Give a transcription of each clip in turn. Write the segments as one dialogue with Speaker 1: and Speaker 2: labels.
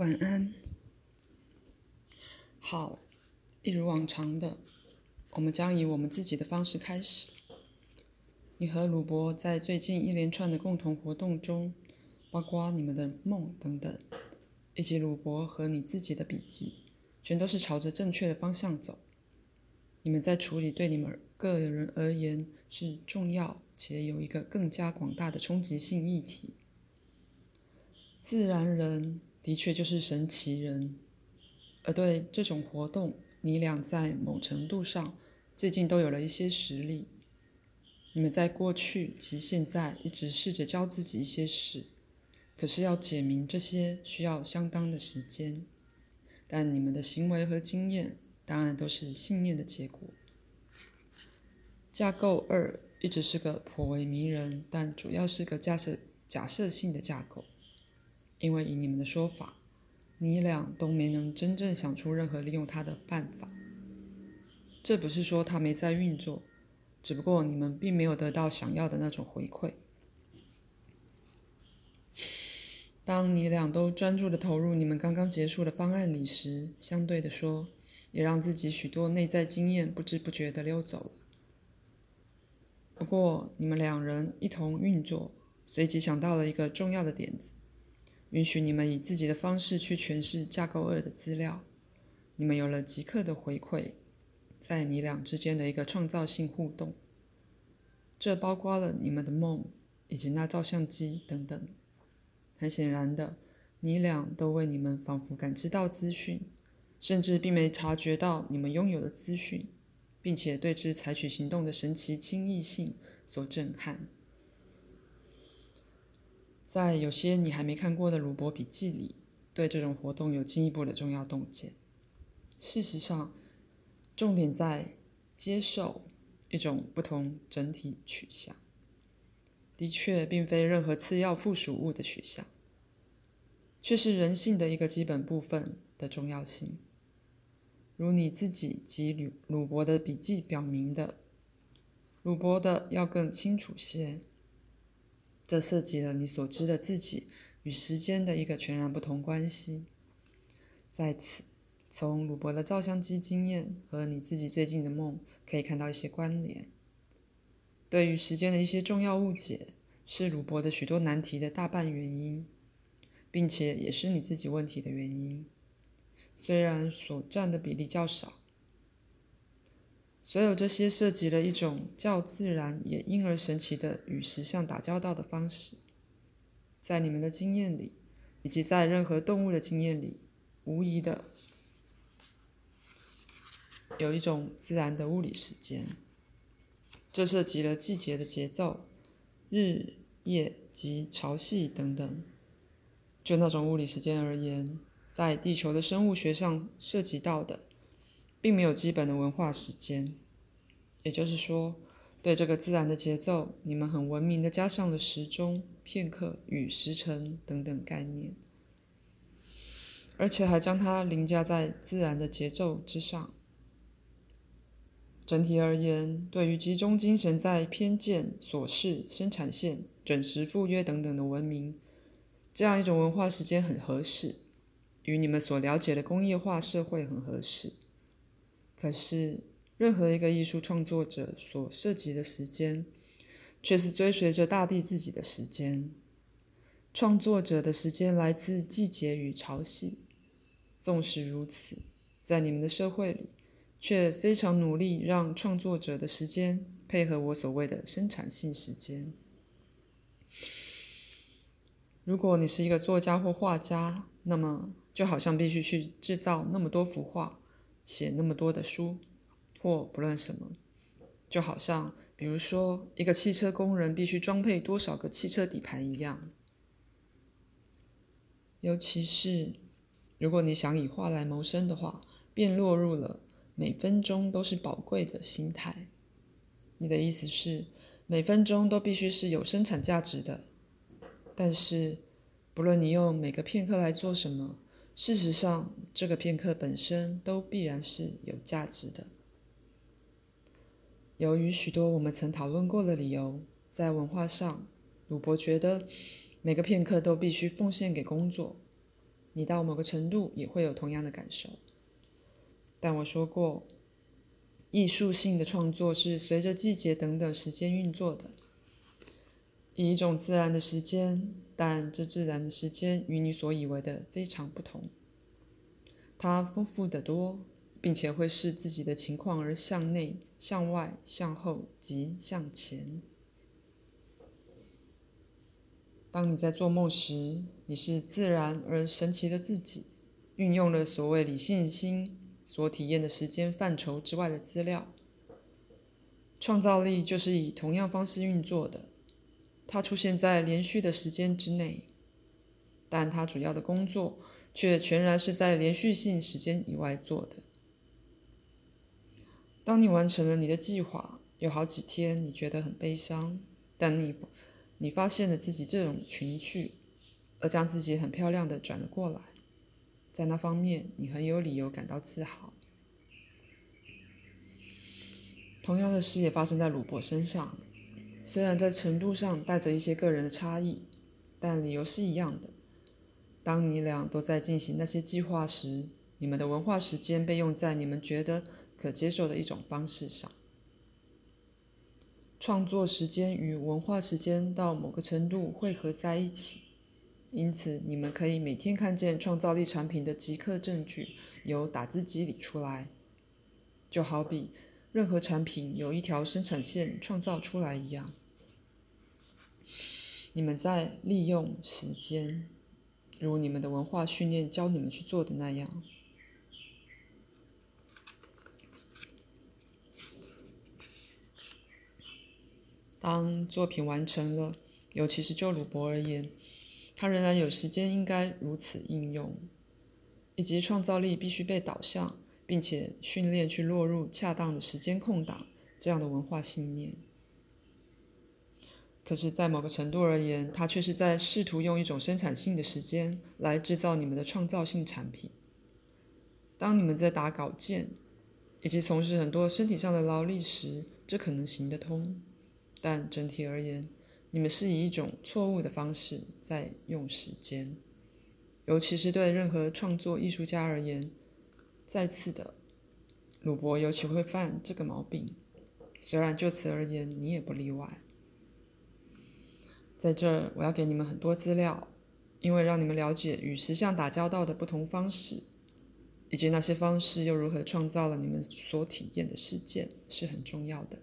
Speaker 1: 晚安。好，一如往常的，我们将以我们自己的方式开始。你和鲁伯在最近一连串的共同活动中，包括你们的梦等等，以及鲁伯和你自己的笔记，全都是朝着正确的方向走。你们在处理对你们个人而言是重要且有一个更加广大的冲击性议题。自然人的确就是神奇人，而对这种活动，你俩在某程度上最近都有了一些实力。你们在过去及现在一直试着教自己一些事，可是要解明这些需要相当的时间。但你们的行为和经验当然都是信念的结果。架构二一直是个颇为迷人，但主要是个假设假设性的架构。因为以你们的说法，你俩都没能真正想出任何利用它的办法。这不是说它没在运作，只不过你们并没有得到想要的那种回馈。当你俩都专注的投入你们刚刚结束的方案里时，相对的说，也让自己许多内在经验不知不觉的溜走了。不过，你们两人一同运作，随即想到了一个重要的点子。允许你们以自己的方式去诠释架构二的资料，你们有了即刻的回馈，在你俩之间的一个创造性互动。这包括了你们的梦以及那照相机等等。很显然的，你俩都为你们仿佛感知到资讯，甚至并没察觉到你们拥有的资讯，并且对之采取行动的神奇轻易性所震撼。在有些你还没看过的鲁伯笔记里，对这种活动有进一步的重要洞见。事实上，重点在接受一种不同整体取向，的确并非任何次要附属物的取向，却是人性的一个基本部分的重要性。如你自己及鲁鲁伯的笔记表明的，鲁伯的要更清楚些。这涉及了你所知的自己与时间的一个全然不同关系。在此，从鲁伯的照相机经验和你自己最近的梦可以看到一些关联。对于时间的一些重要误解，是鲁伯的许多难题的大半原因，并且也是你自己问题的原因，虽然所占的比例较少。所有这些涉及了一种较自然也因而神奇的与实相打交道的方式，在你们的经验里，以及在任何动物的经验里，无疑的有一种自然的物理时间。这涉及了季节的节奏、日夜及潮汐等等。就那种物理时间而言，在地球的生物学上涉及到的。并没有基本的文化时间，也就是说，对这个自然的节奏，你们很文明的加上了时钟、片刻与时辰等等概念，而且还将它凌驾在自然的节奏之上。整体而言，对于集中精神在偏见、琐事、生产线、准时赴约等等的文明，这样一种文化时间很合适，与你们所了解的工业化社会很合适。可是，任何一个艺术创作者所涉及的时间，却是追随着大地自己的时间。创作者的时间来自季节与潮汐。纵使如此，在你们的社会里，却非常努力让创作者的时间配合我所谓的生产性时间。如果你是一个作家或画家，那么就好像必须去制造那么多幅画。写那么多的书，或不论什么，就好像，比如说，一个汽车工人必须装配多少个汽车底盘一样。尤其是，如果你想以画来谋生的话，便落入了每分钟都是宝贵的心态。你的意思是，每分钟都必须是有生产价值的。但是，不论你用每个片刻来做什么。事实上，这个片刻本身都必然是有价值的。由于许多我们曾讨论过的理由，在文化上，鲁伯觉得每个片刻都必须奉献给工作。你到某个程度也会有同样的感受。但我说过，艺术性的创作是随着季节等等时间运作的，以一种自然的时间，但这自然的时间与你所以为的非常不同。它丰富得多，并且会视自己的情况而向内、向外、向后及向前。当你在做梦时，你是自然而神奇的自己，运用了所谓理性心所体验的时间范畴之外的资料。创造力就是以同样方式运作的，它出现在连续的时间之内，但它主要的工作却全然是在连续性时间以外做的。当你完成了你的计划，有好几天你觉得很悲伤，但你。你发现了自己这种情绪，而将自己很漂亮的转了过来，在那方面你很有理由感到自豪。同样的事也发生在鲁伯身上，虽然在程度上带着一些个人的差异，但理由是一样的。当你俩都在进行那些计划时，你们的文化时间被用在你们觉得可接受的一种方式上。创作时间与文化时间到某个程度汇合在一起，因此你们可以每天看见创造力产品的即刻证据由打字机里出来，就好比任何产品有一条生产线创造出来一样。你们在利用时间，如你们的文化训练教你们去做的那样。当作品完成了，尤其是就鲁伯而言，他仍然有时间应该如此应用，以及创造力必须被导向，并且训练去落入恰当的时间空档这样的文化信念。可是，在某个程度而言，他却是在试图用一种生产性的时间来制造你们的创造性产品。当你们在打稿件以及从事很多身体上的劳力时，这可能行得通。但整体而言，你们是以一种错误的方式在用时间，尤其是对任何创作艺术家而言。再次的，鲁伯尤其会犯这个毛病。虽然就此而言，你也不例外。在这儿，我要给你们很多资料，因为让你们了解与石像打交道的不同方式，以及那些方式又如何创造了你们所体验的事件，是很重要的。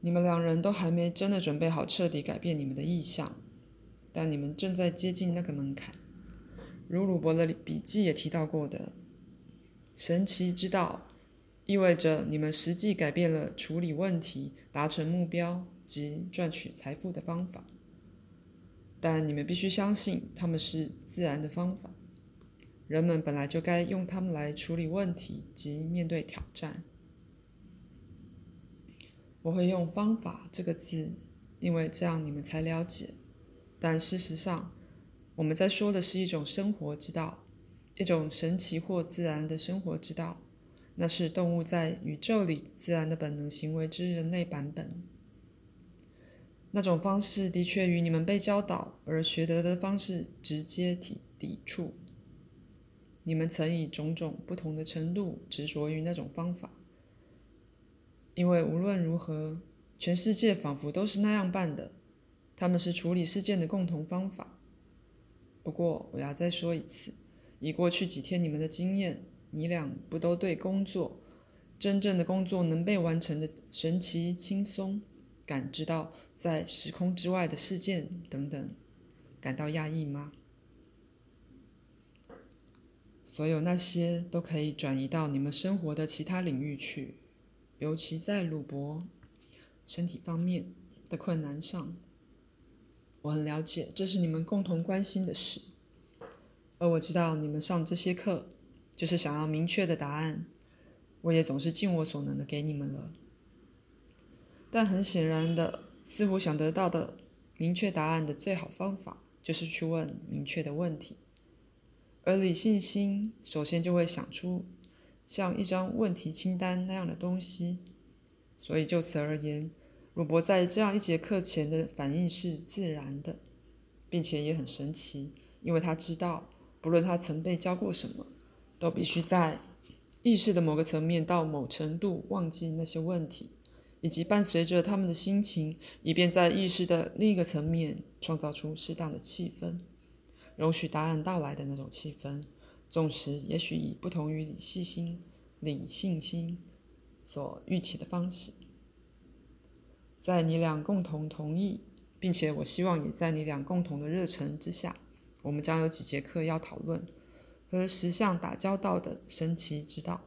Speaker 1: 你们两人都还没真的准备好彻底改变你们的意向，但你们正在接近那个门槛。如鲁伯的笔记也提到过的，神奇之道意味着你们实际改变了处理问题、达成目标及赚取财富的方法。但你们必须相信，他们是自然的方法。人们本来就该用它们来处理问题及面对挑战。我会用“方法”这个字，因为这样你们才了解。但事实上，我们在说的是一种生活之道，一种神奇或自然的生活之道。那是动物在宇宙里自然的本能行为之人类版本。那种方式的确与你们被教导而学得的方式直接抵抵触。你们曾以种种不同的程度执着于那种方法。因为无论如何，全世界仿佛都是那样办的，他们是处理事件的共同方法。不过，我要再说一次，以过去几天你们的经验，你俩不都对工作，真正的工作能被完成的神奇轻松，感知到在时空之外的事件等等，感到压抑吗？所有那些都可以转移到你们生活的其他领域去。尤其在鲁伯身体方面的困难上，我很了解，这是你们共同关心的事。而我知道你们上这些课就是想要明确的答案，我也总是尽我所能的给你们了。但很显然的，似乎想得到的明确答案的最好方法，就是去问明确的问题。而理性心首先就会想出。像一张问题清单那样的东西，所以就此而言，鲁伯在这样一节课前的反应是自然的。并且也很神奇，因为他知道，不论他曾被教过什么，都必须在意识的某个层面到某程度忘记那些问题，以及伴随着他们的心情，以便在意识的另一个层面创造出适当的气氛，容许答案到来的那种气氛，纵使也许以不同于理性心、理性心所预期的方式。在你俩共同同意，并且我希望也在你俩共同的热忱之下，我们将有几节课要讨论和实相打交道的神奇之道，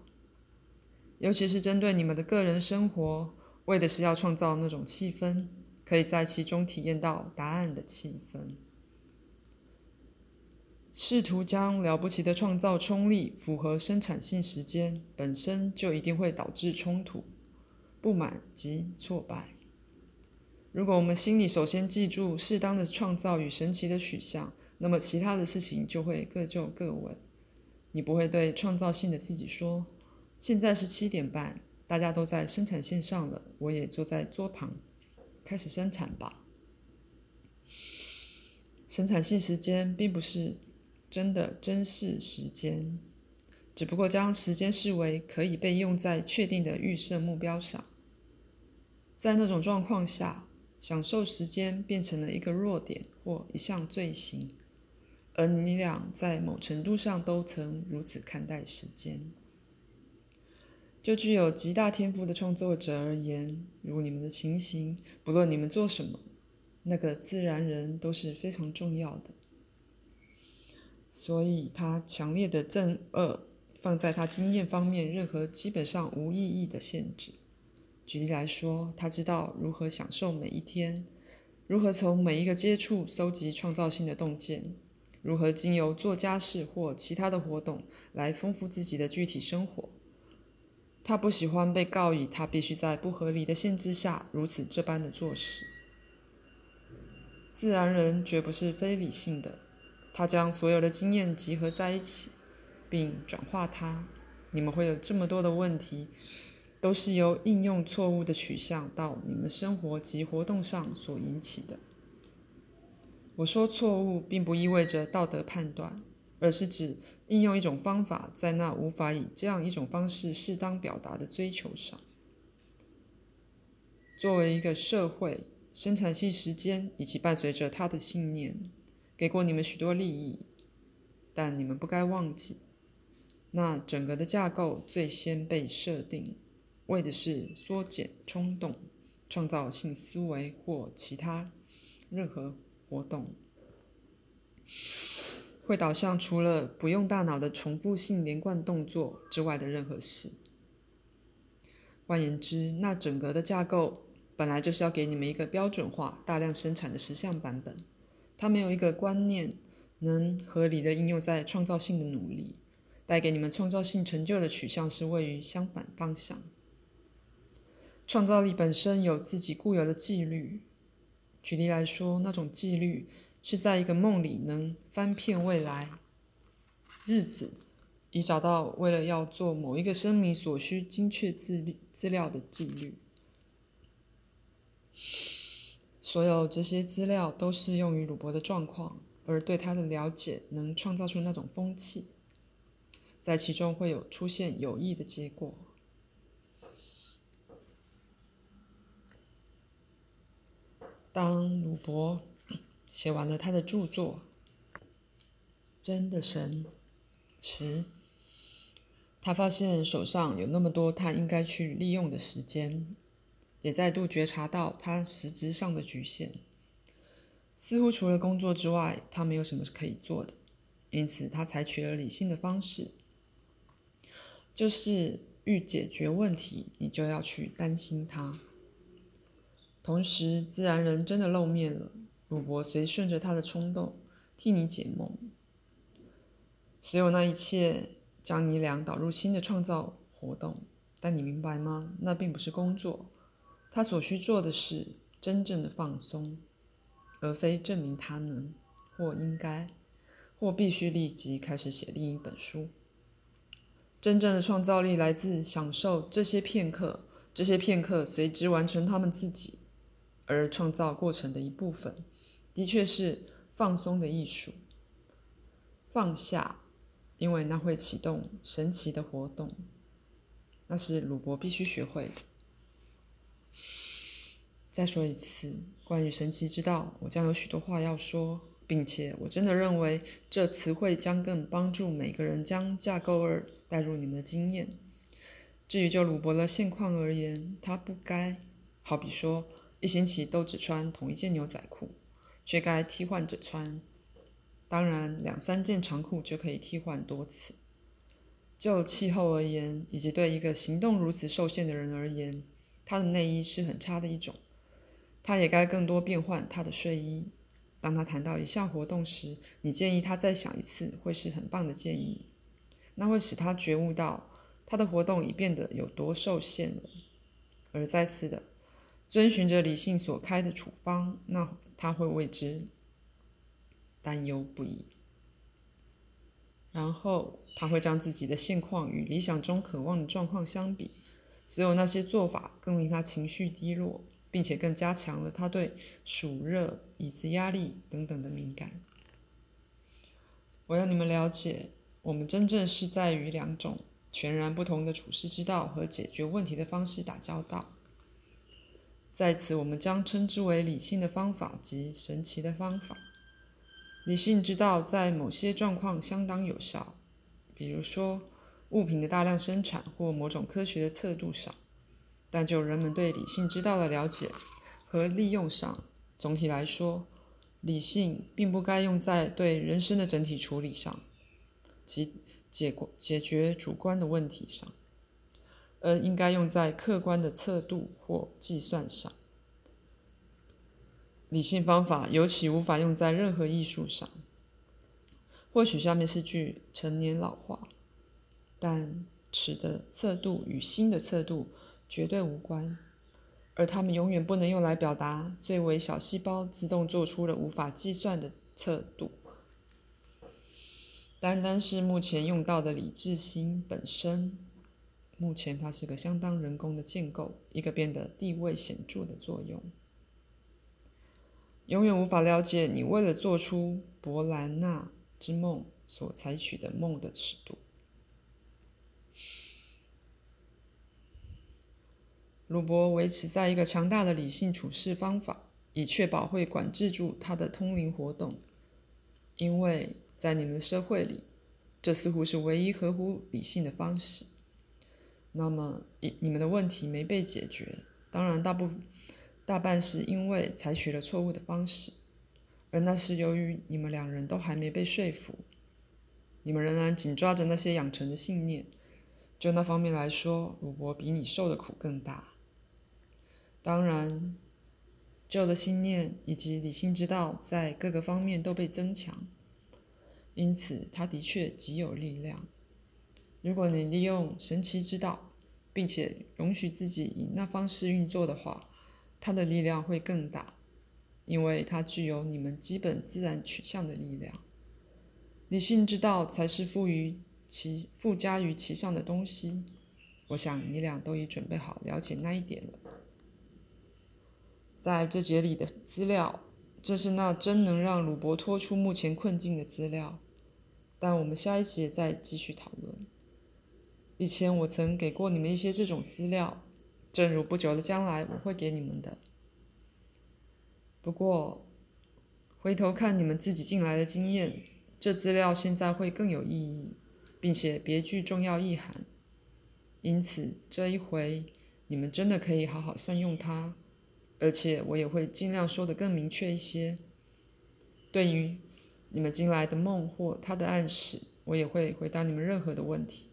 Speaker 1: 尤其是针对你们的个人生活，为的是要创造那种气氛，可以在其中体验到答案的气氛。试图将了不起的创造冲力符合生产性时间，本身就一定会导致冲突、不满及挫败。如果我们心里首先记住适当的创造与神奇的取向，那么其他的事情就会各就各位。你不会对创造性的自己说：“现在是七点半，大家都在生产线上了，我也坐在桌旁，开始生产吧。”生产性时间并不是真的真实时间，只不过将时间视为可以被用在确定的预设目标上。在那种状况下。享受时间变成了一个弱点或一项罪行，而你俩在某程度上都曾如此看待时间。就具有极大天赋的创作者而言，如你们的情形，不论你们做什么，那个自然人都是非常重要的。所以，他强烈的憎恶放在他经验方面任何基本上无意义的限制。举例来说，他知道如何享受每一天，如何从每一个接触搜集创造性的洞见，如何经由做家事或其他的活动来丰富自己的具体生活。他不喜欢被告以他必须在不合理的限制下如此这般的做事。自然人绝不是非理性的，他将所有的经验集合在一起，并转化它。你们会有这么多的问题。都是由应用错误的取向到你们生活及活动上所引起的。我说错误，并不意味着道德判断，而是指应用一种方法在那无法以这样一种方式适当表达的追求上。作为一个社会，生产性时间以及伴随着它的信念，给过你们许多利益，但你们不该忘记，那整个的架构最先被设定。为的是缩减冲动、创造性思维或其他任何活动，会导向除了不用大脑的重复性连贯动作之外的任何事。换言之，那整个的架构本来就是要给你们一个标准化、大量生产的实像版本。它没有一个观念能合理的应用在创造性的努力，带给你们创造性成就的取向是位于相反方向。创造力本身有自己固有的纪律。举例来说，那种纪律是在一个梦里能翻遍未来日子，以找到为了要做某一个声明所需精确资资料的纪律。所有这些资料都适用于鲁伯的状况，而对他的了解能创造出那种风气，在其中会有出现有益的结果。当鲁伯写完了他的著作《真的神》时，他发现手上有那么多他应该去利用的时间，也再度觉察到他实质上的局限。似乎除了工作之外，他没有什么可以做的。因此，他采取了理性的方式，就是欲解决问题，你就要去担心它。同时，自然人真的露面了。鲁伯随顺着他的冲动，替你解梦。所有那一切将你俩导入新的创造活动，但你明白吗？那并不是工作。他所需做的是真正的放松，而非证明他能或应该或必须立即开始写另一本书。真正的创造力来自享受这些片刻，这些片刻随之完成他们自己。而创造过程的一部分，的确是放松的艺术。放下，因为那会启动神奇的活动。那是鲁伯必须学会的。再说一次，关于神奇之道，我将有许多话要说，并且我真的认为这词汇将更帮助每个人将架构二带入你们的经验。至于就鲁伯的现况而言，他不该，好比说，一星期都只穿同一件牛仔裤，却该替换着穿。当然，两三件长裤就可以替换多次。就气候而言，以及对一个行动如此受限的人而言，他的内衣是很差的一种。他也该更多变换他的睡衣。当他谈到一项活动时，你建议他再想一次，会是很棒的建议。那会使他觉悟到他的活动已变得有多受限了。而再次的，遵循着理性所开的处方，那他会为之担忧不已。然后他会将自己的现况与理想中渴望的状况相比，所有那些做法更令他情绪低落。并且更加强了他对暑热、椅子压力等等的敏感。我要你们了解，我们真正是在于两种全然不同的处世之道和解决问题的方式打交道。在此，我们将称之为理性的方法及神奇的方法。理性之道在某些状况相当有效，比如说物品的大量生产或某种科学的测度上。但就人们对理性之道的了解和利用上，总体来说，理性并不该用在对人生的整体处理上，及解解决主观的问题上，而应该用在客观的测度或计算上。理性方法尤其无法用在任何艺术上。或许下面是句陈年老话，但尺的测度与心的测度。绝对无关，而它们永远不能用来表达最为小细胞自动做出了无法计算的测度。单单是目前用到的理智心本身，目前它是个相当人工的建构，一个变得地位显著的作用，永远无法了解你为了做出伯兰纳之梦所采取的梦的尺度。鲁伯维持在一个强大的理性处事方法，以确保会管制住他的通灵活动，因为在你们的社会里，这似乎是唯一合乎理性的方式。那么，你你们的问题没被解决，当然大部大半是因为采取了错误的方式，而那是由于你们两人都还没被说服，你们仍然紧抓着那些养成的信念。就那方面来说，鲁伯比你受的苦更大。当然，旧的信念以及理性之道在各个方面都被增强，因此他的确极有力量。如果你利用神奇之道，并且容许自己以那方式运作的话，它的力量会更大，因为它具有你们基本自然取向的力量。理性之道才是赋予其附加于其上的东西。我想你俩都已准备好了解那一点了。在这节里的资料，这是那真能让鲁伯脱出目前困境的资料。但我们下一节再继续讨论。以前我曾给过你们一些这种资料，正如不久的将来我会给你们的。不过，回头看你们自己进来的经验，这资料现在会更有意义，并且别具重要意涵。因此，这一回你们真的可以好好善用它。而且我也会尽量说得更明确一些。对于你们进来的梦或他的暗示，我也会回答你们任何的问题，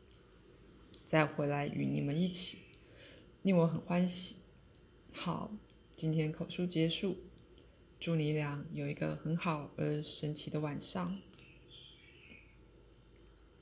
Speaker 1: 再回来与你们一起，令我很欢喜。好，今天口述结束，祝你俩有一个很好而神奇的晚上。